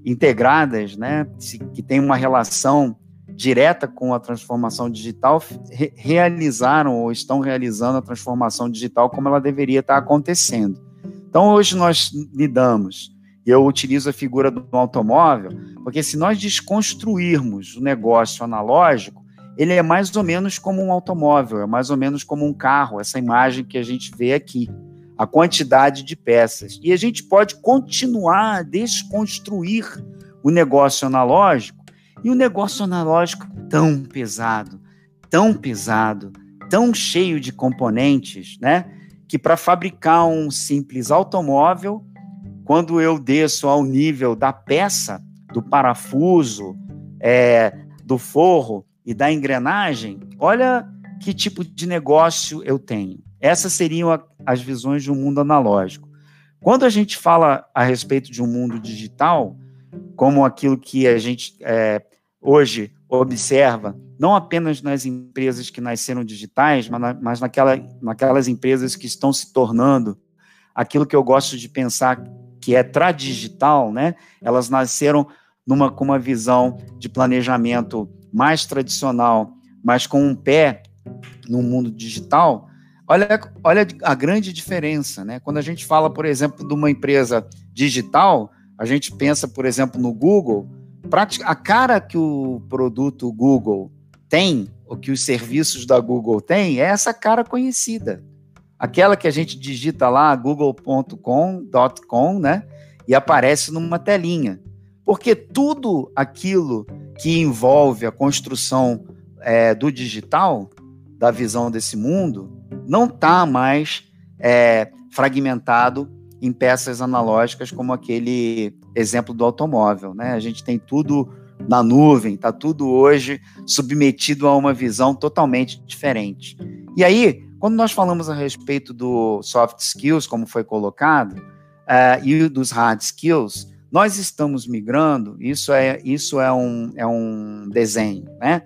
integradas, né, que têm uma relação direta com a transformação digital, re realizaram ou estão realizando a transformação digital como ela deveria estar acontecendo. Então, hoje nós lidamos, e eu utilizo a figura do automóvel, porque se nós desconstruirmos o negócio analógico, ele é mais ou menos como um automóvel, é mais ou menos como um carro, essa imagem que a gente vê aqui a quantidade de peças. E a gente pode continuar a desconstruir o negócio analógico, e o negócio analógico tão pesado, tão pesado, tão cheio de componentes, né? Que para fabricar um simples automóvel, quando eu desço ao nível da peça, do parafuso, é, do forro e da engrenagem, olha que tipo de negócio eu tenho. Essas seriam a, as visões de um mundo analógico. Quando a gente fala a respeito de um mundo digital, como aquilo que a gente é, hoje observa, não apenas nas empresas que nasceram digitais, mas, na, mas naquela, naquelas empresas que estão se tornando aquilo que eu gosto de pensar que é tradigital, né? Elas nasceram numa, com uma visão de planejamento mais tradicional, mas com um pé no mundo digital, Olha, olha a grande diferença, né? Quando a gente fala, por exemplo, de uma empresa digital, a gente pensa, por exemplo, no Google, a cara que o produto Google tem, ou que os serviços da Google têm, é essa cara conhecida. Aquela que a gente digita lá, google.com.com, né? E aparece numa telinha. Porque tudo aquilo que envolve a construção é, do digital, da visão desse mundo, não está mais é, fragmentado em peças analógicas como aquele exemplo do automóvel. Né? A gente tem tudo na nuvem, está tudo hoje submetido a uma visão totalmente diferente. E aí, quando nós falamos a respeito do soft skills, como foi colocado, uh, e dos hard skills, nós estamos migrando, isso é, isso é, um, é um desenho, né?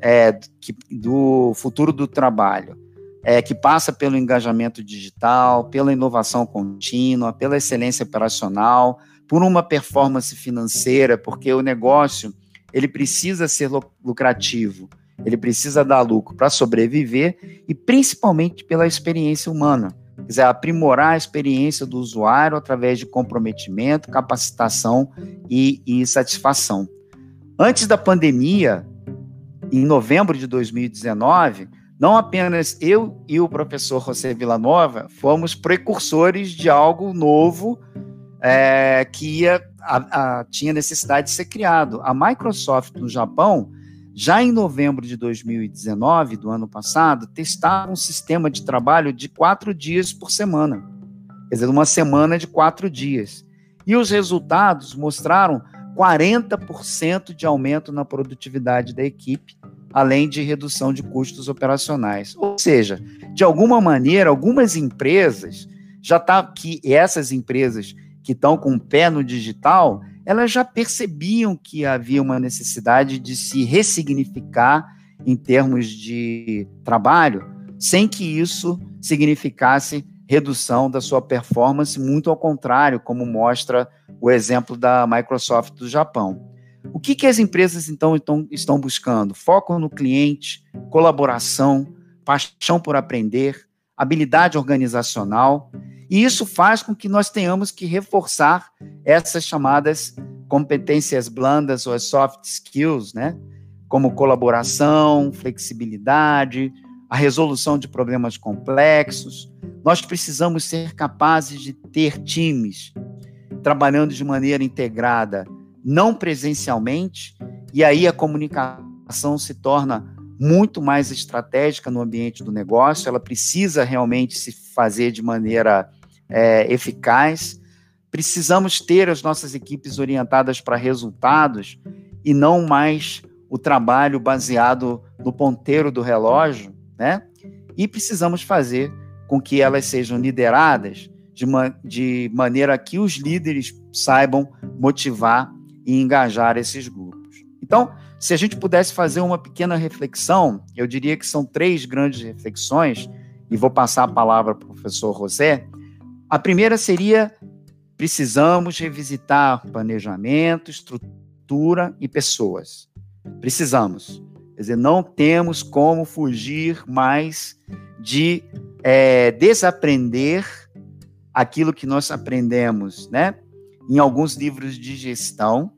É, que, do futuro do trabalho é, que passa pelo engajamento digital, pela inovação contínua, pela excelência operacional, por uma performance financeira, porque o negócio ele precisa ser lucrativo, ele precisa dar lucro para sobreviver e principalmente pela experiência humana. Quer dizer, aprimorar a experiência do usuário através de comprometimento, capacitação e, e satisfação. Antes da pandemia, em novembro de 2019, não apenas eu e o professor José Villanova fomos precursores de algo novo é, que ia, a, a, tinha necessidade de ser criado. A Microsoft no Japão, já em novembro de 2019, do ano passado, testava um sistema de trabalho de quatro dias por semana. Quer dizer, uma semana de quatro dias. E os resultados mostraram 40% de aumento na produtividade da equipe além de redução de custos operacionais. Ou seja, de alguma maneira, algumas empresas já tá que essas empresas que estão com o pé no digital, elas já percebiam que havia uma necessidade de se ressignificar em termos de trabalho, sem que isso significasse redução da sua performance, muito ao contrário, como mostra o exemplo da Microsoft do Japão. O que, que as empresas então, então estão buscando? Foco no cliente, colaboração, paixão por aprender, habilidade organizacional, e isso faz com que nós tenhamos que reforçar essas chamadas competências blandas ou soft skills, né? como colaboração, flexibilidade, a resolução de problemas complexos. Nós precisamos ser capazes de ter times trabalhando de maneira integrada, não presencialmente, e aí a comunicação se torna muito mais estratégica no ambiente do negócio, ela precisa realmente se fazer de maneira é, eficaz. Precisamos ter as nossas equipes orientadas para resultados e não mais o trabalho baseado no ponteiro do relógio, né? E precisamos fazer com que elas sejam lideradas de, de maneira que os líderes saibam motivar e engajar esses grupos. Então, se a gente pudesse fazer uma pequena reflexão, eu diria que são três grandes reflexões, e vou passar a palavra para o professor José. A primeira seria: precisamos revisitar planejamento, estrutura e pessoas. Precisamos. Quer dizer, não temos como fugir mais de é, desaprender aquilo que nós aprendemos, né? Em alguns livros de gestão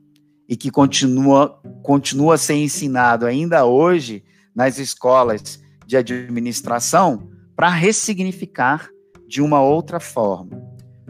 e que continua, continua a ser ensinado ainda hoje nas escolas de administração para ressignificar de uma outra forma.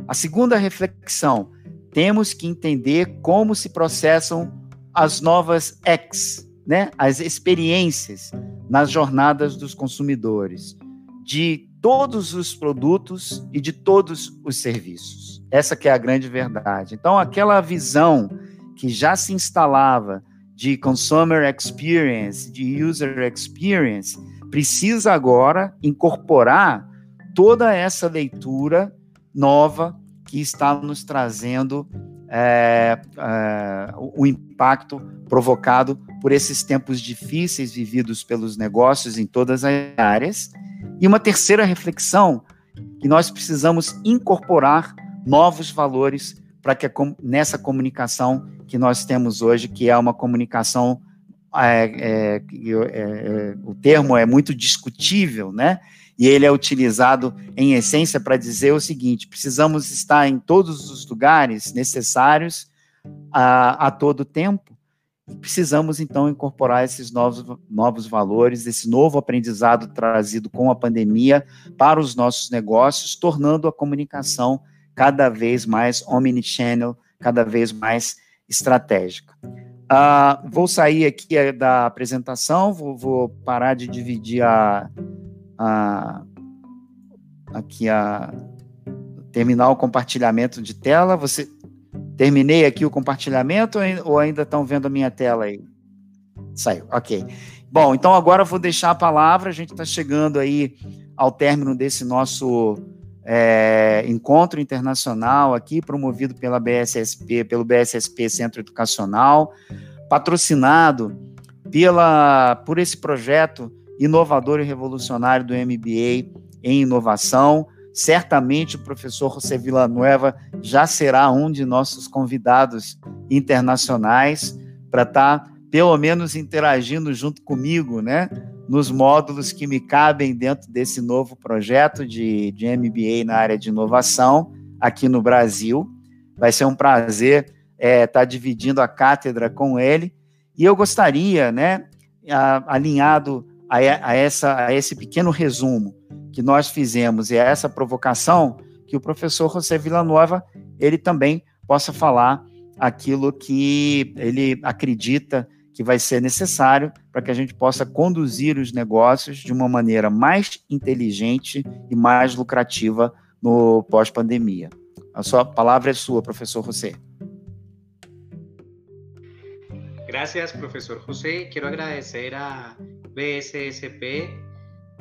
A segunda reflexão, temos que entender como se processam as novas X, né, as experiências nas jornadas dos consumidores, de todos os produtos e de todos os serviços. Essa que é a grande verdade. Então, aquela visão que já se instalava de consumer experience, de user experience, precisa agora incorporar toda essa leitura nova que está nos trazendo é, é, o impacto provocado por esses tempos difíceis vividos pelos negócios em todas as áreas. E uma terceira reflexão, que nós precisamos incorporar novos valores para que nessa comunicação que nós temos hoje, que é uma comunicação, é, é, é, o termo é muito discutível, né? E ele é utilizado em essência para dizer o seguinte: precisamos estar em todos os lugares necessários a, a todo tempo. E precisamos então incorporar esses novos, novos valores, esse novo aprendizado trazido com a pandemia para os nossos negócios, tornando a comunicação cada vez mais omnichannel, cada vez mais estratégica. Uh, vou sair aqui da apresentação, vou, vou parar de dividir a, a, aqui a terminar o compartilhamento de tela. Você terminei aqui o compartilhamento ou ainda estão vendo a minha tela aí? Saiu, ok. Bom, então agora eu vou deixar a palavra. A gente está chegando aí ao término desse nosso é, encontro internacional aqui, promovido pela BSSP, pelo BSSP Centro Educacional, patrocinado pela por esse projeto inovador e revolucionário do MBA em inovação. Certamente o professor José Villanueva já será um de nossos convidados internacionais para estar, tá, pelo menos, interagindo junto comigo, né? Nos módulos que me cabem dentro desse novo projeto de, de MBA na área de inovação aqui no Brasil. Vai ser um prazer estar é, tá dividindo a cátedra com ele. E eu gostaria, né, alinhado a, a, essa, a esse pequeno resumo que nós fizemos e a essa provocação, que o professor José Villanueva ele também possa falar aquilo que ele acredita que vai ser necessário para que a gente possa conduzir os negócios de uma maneira mais inteligente e mais lucrativa no pós-pandemia. A sua palavra é sua, professor José. Gracias, profesor José. Quiero agradecer a BSSP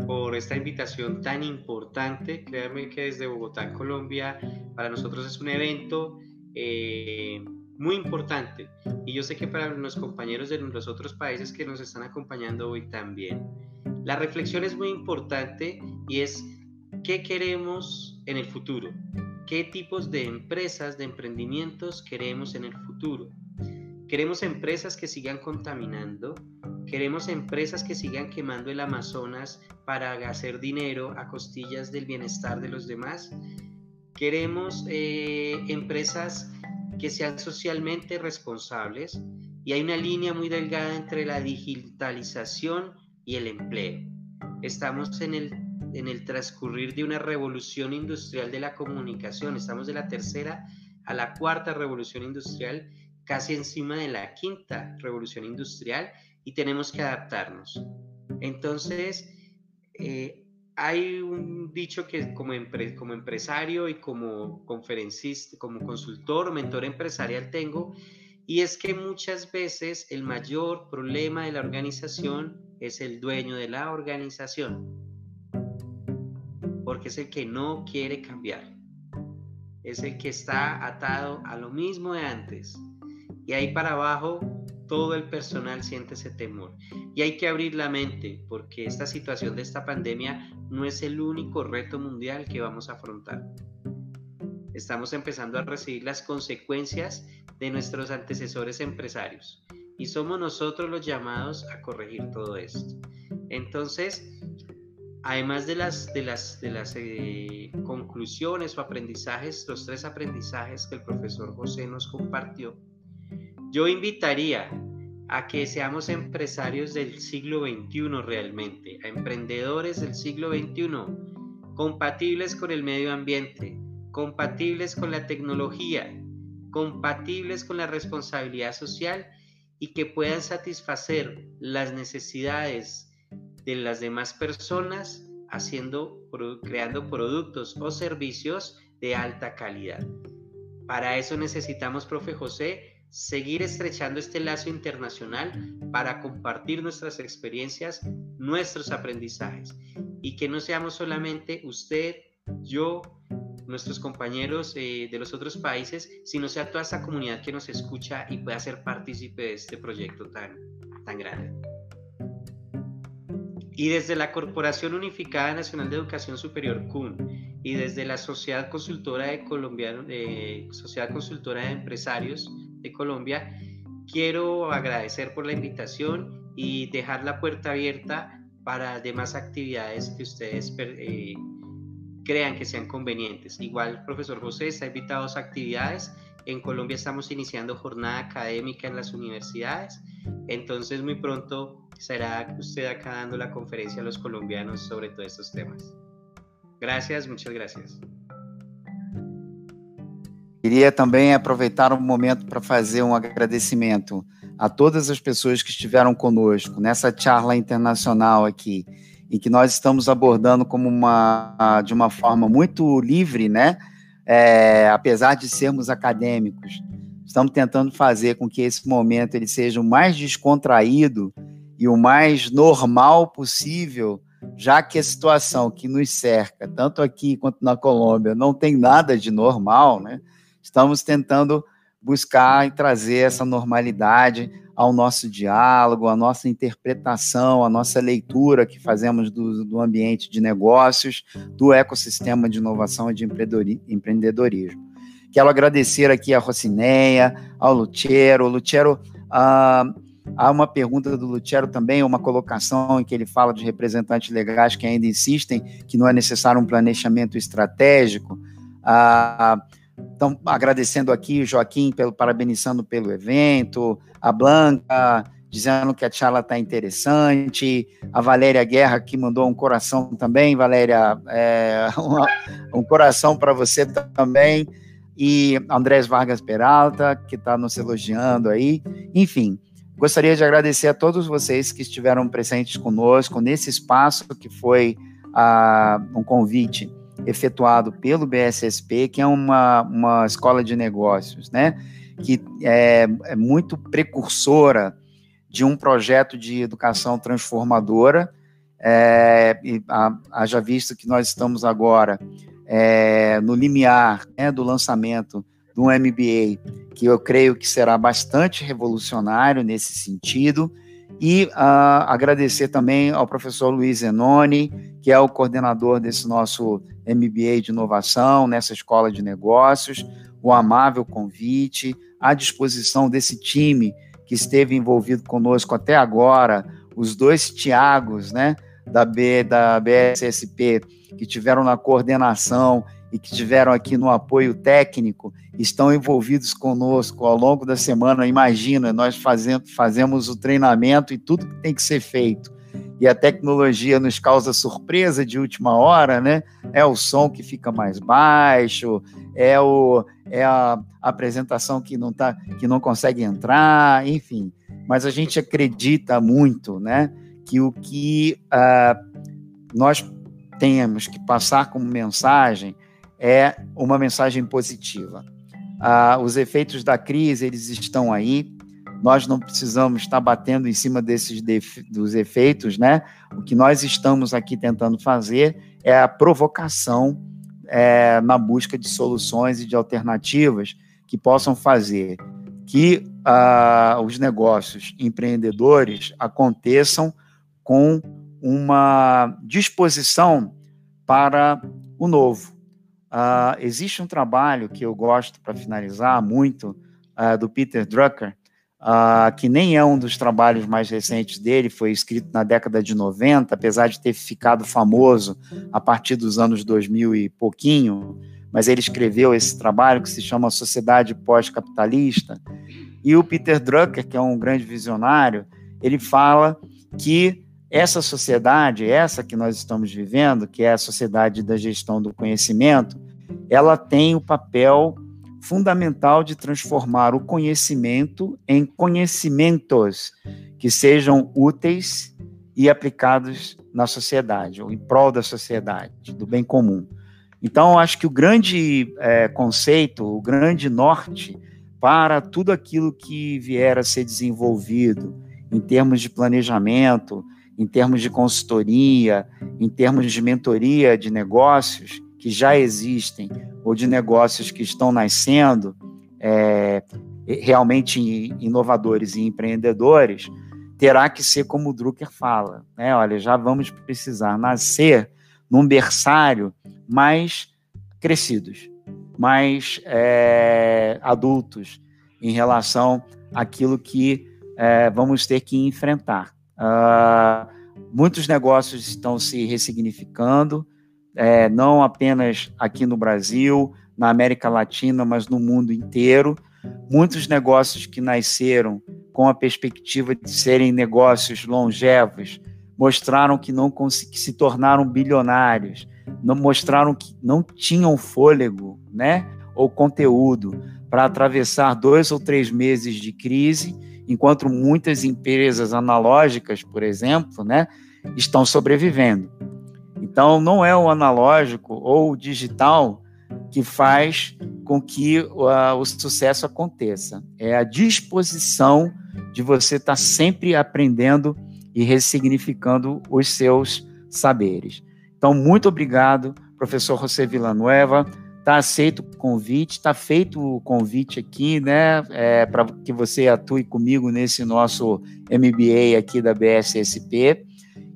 por esta invitación tan importante. Créanme que desde Bogotá, Colombia, para nosotros es un evento eh, muy importante. Y yo sé que para los compañeros de los otros países que nos están acompañando hoy también. La reflexión es muy importante y es qué queremos en el futuro. ¿Qué tipos de empresas, de emprendimientos queremos en el futuro? Queremos empresas que sigan contaminando, queremos empresas que sigan quemando el Amazonas para hacer dinero a costillas del bienestar de los demás. Queremos eh, empresas que sean socialmente responsables, y hay una línea muy delgada entre la digitalización y el empleo. Estamos en el, en el transcurrir de una revolución industrial de la comunicación, estamos de la tercera a la cuarta revolución industrial, casi encima de la quinta revolución industrial y tenemos que adaptarnos. Entonces, eh, hay un dicho que como, como empresario y como conferencista, como consultor, mentor empresarial tengo, y es que muchas veces el mayor problema de la organización es el dueño de la organización, porque es el que no quiere cambiar, es el que está atado a lo mismo de antes, y ahí para abajo todo el personal siente ese temor. Y hay que abrir la mente porque esta situación de esta pandemia no es el único reto mundial que vamos a afrontar. Estamos empezando a recibir las consecuencias de nuestros antecesores empresarios y somos nosotros los llamados a corregir todo esto. Entonces, además de las, de las, de las eh, conclusiones o aprendizajes, los tres aprendizajes que el profesor José nos compartió, yo invitaría a que seamos empresarios del siglo XXI realmente, a emprendedores del siglo XXI, compatibles con el medio ambiente, compatibles con la tecnología, compatibles con la responsabilidad social y que puedan satisfacer las necesidades de las demás personas haciendo, creando productos o servicios de alta calidad. Para eso necesitamos, profe José, seguir estrechando este lazo internacional para compartir nuestras experiencias, nuestros aprendizajes y que no seamos solamente usted, yo, nuestros compañeros eh, de los otros países, sino sea toda esa comunidad que nos escucha y pueda ser partícipe de este proyecto tan, tan grande. Y desde la Corporación Unificada Nacional de Educación Superior, CUN, y desde la Sociedad Consultora de Colombia, eh, Sociedad Consultora de Empresarios, de Colombia, quiero agradecer por la invitación y dejar la puerta abierta para demás actividades que ustedes eh, crean que sean convenientes. Igual, profesor José está invitado a actividades. En Colombia estamos iniciando jornada académica en las universidades, entonces muy pronto será usted acá dando la conferencia a los colombianos sobre todos estos temas. Gracias, muchas gracias. Queria também aproveitar o um momento para fazer um agradecimento a todas as pessoas que estiveram conosco nessa charla internacional aqui, em que nós estamos abordando como uma de uma forma muito livre, né? É, apesar de sermos acadêmicos, estamos tentando fazer com que esse momento ele seja o mais descontraído e o mais normal possível, já que a situação que nos cerca, tanto aqui quanto na Colômbia, não tem nada de normal, né? Estamos tentando buscar e trazer essa normalidade ao nosso diálogo, à nossa interpretação, à nossa leitura que fazemos do, do ambiente de negócios, do ecossistema de inovação e de empreendedorismo. Quero agradecer aqui a Rocineia, ao Lutiero. Lutiero, ah, há uma pergunta do Lutiero também, uma colocação em que ele fala de representantes legais que ainda insistem que não é necessário um planejamento estratégico. Ah, então, agradecendo aqui o Joaquim, pelo, parabenizando pelo evento, a Blanca, dizendo que a charla está interessante, a Valéria Guerra, que mandou um coração também, Valéria, é, um coração para você também, e Andrés Vargas Peralta, que está nos elogiando aí, enfim, gostaria de agradecer a todos vocês que estiveram presentes conosco nesse espaço que foi uh, um convite efetuado pelo BSSP, que é uma, uma escola de negócios, né? Que é, é muito precursora de um projeto de educação transformadora. É, haja visto que nós estamos agora é, no limiar né, do lançamento do MBA, que eu creio que será bastante revolucionário nesse sentido, e uh, agradecer também ao professor Luiz Zenoni, que é o coordenador desse nosso MBA de inovação, nessa escola de negócios, o amável convite, à disposição desse time que esteve envolvido conosco até agora, os dois Tiagos, né, da, B, da BSSP, que tiveram na coordenação e que estiveram aqui no apoio técnico, estão envolvidos conosco ao longo da semana. Imagina, nós fazemos, fazemos o treinamento e tudo que tem que ser feito. E a tecnologia nos causa surpresa de última hora, né? É o som que fica mais baixo, é, o, é a apresentação que não, tá, que não consegue entrar, enfim. Mas a gente acredita muito, né? Que o que uh, nós temos que passar como mensagem é uma mensagem positiva. Ah, os efeitos da crise eles estão aí. Nós não precisamos estar batendo em cima desses dos efeitos, né? O que nós estamos aqui tentando fazer é a provocação é, na busca de soluções e de alternativas que possam fazer que ah, os negócios empreendedores aconteçam com uma disposição para o novo, Uh, existe um trabalho que eu gosto, para finalizar, muito, uh, do Peter Drucker, uh, que nem é um dos trabalhos mais recentes dele, foi escrito na década de 90, apesar de ter ficado famoso a partir dos anos 2000 e pouquinho, mas ele escreveu esse trabalho que se chama Sociedade Pós-Capitalista. E o Peter Drucker, que é um grande visionário, ele fala que essa sociedade, essa que nós estamos vivendo, que é a sociedade da gestão do conhecimento, ela tem o papel fundamental de transformar o conhecimento em conhecimentos que sejam úteis e aplicados na sociedade, ou em prol da sociedade, do bem comum. Então, acho que o grande é, conceito, o grande norte para tudo aquilo que vier a ser desenvolvido em termos de planejamento, em termos de consultoria, em termos de mentoria de negócios que já existem ou de negócios que estão nascendo, é, realmente inovadores e empreendedores, terá que ser como o Drucker fala, né? Olha, já vamos precisar nascer num berçário mais crescidos, mais é, adultos em relação àquilo que é, vamos ter que enfrentar. Uh, muitos negócios estão se ressignificando, é, não apenas aqui no Brasil, na América Latina, mas no mundo inteiro. Muitos negócios que nasceram com a perspectiva de serem negócios longevos mostraram que não que se tornaram bilionários, não mostraram que não tinham fôlego, né, ou conteúdo para atravessar dois ou três meses de crise enquanto muitas empresas analógicas, por exemplo, né, estão sobrevivendo. Então, não é o analógico ou o digital que faz com que uh, o sucesso aconteça. É a disposição de você estar tá sempre aprendendo e ressignificando os seus saberes. Então, muito obrigado, professor José Villanueva. Está aceito o convite, está feito o convite aqui, né, é, para que você atue comigo nesse nosso MBA aqui da BSSP,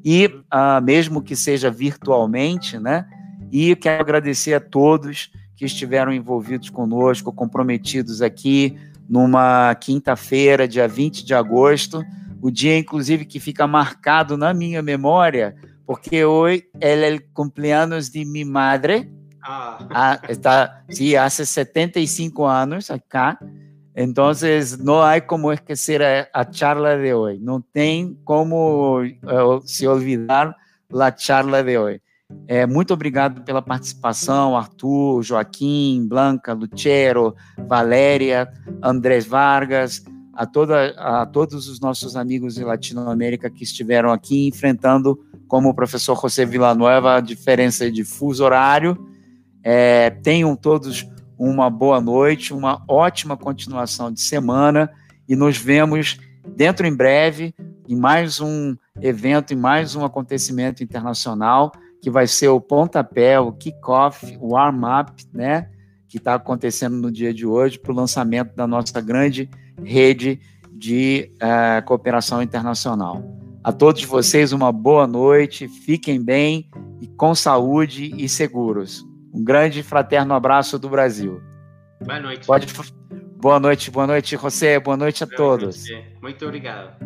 e uh, mesmo que seja virtualmente, né, e quero agradecer a todos que estiveram envolvidos conosco, comprometidos aqui numa quinta-feira, dia 20 de agosto, o dia, inclusive, que fica marcado na minha memória, porque hoje é o cumpleaños de minha madre, Ah. ah. está, sí, hace 75 años acá. Entonces, no hay como esquecer a, a charla de hoy. No tem como uh, se olvidar a charla de hoje. É, muito obrigado pela participação, Arthur, Joaquim, Blanca, Lucero, Valéria, Andrés Vargas, a, toda, a todos os nossos amigos de Latinoamérica que estiveram aqui enfrentando, como o professor José Villanueva, a diferença de fuso horário é, tenham todos uma boa noite, uma ótima continuação de semana e nos vemos dentro em breve em mais um evento, em mais um acontecimento internacional que vai ser o pontapé, o kickoff, o warm-up, né? Que está acontecendo no dia de hoje para o lançamento da nossa grande rede de uh, cooperação internacional. A todos vocês, uma boa noite, fiquem bem e com saúde e seguros. Um grande fraterno abraço do Brasil. Boa noite. Pode... Boa noite, boa noite, José. Boa noite a boa todos. Noite. Muito obrigado.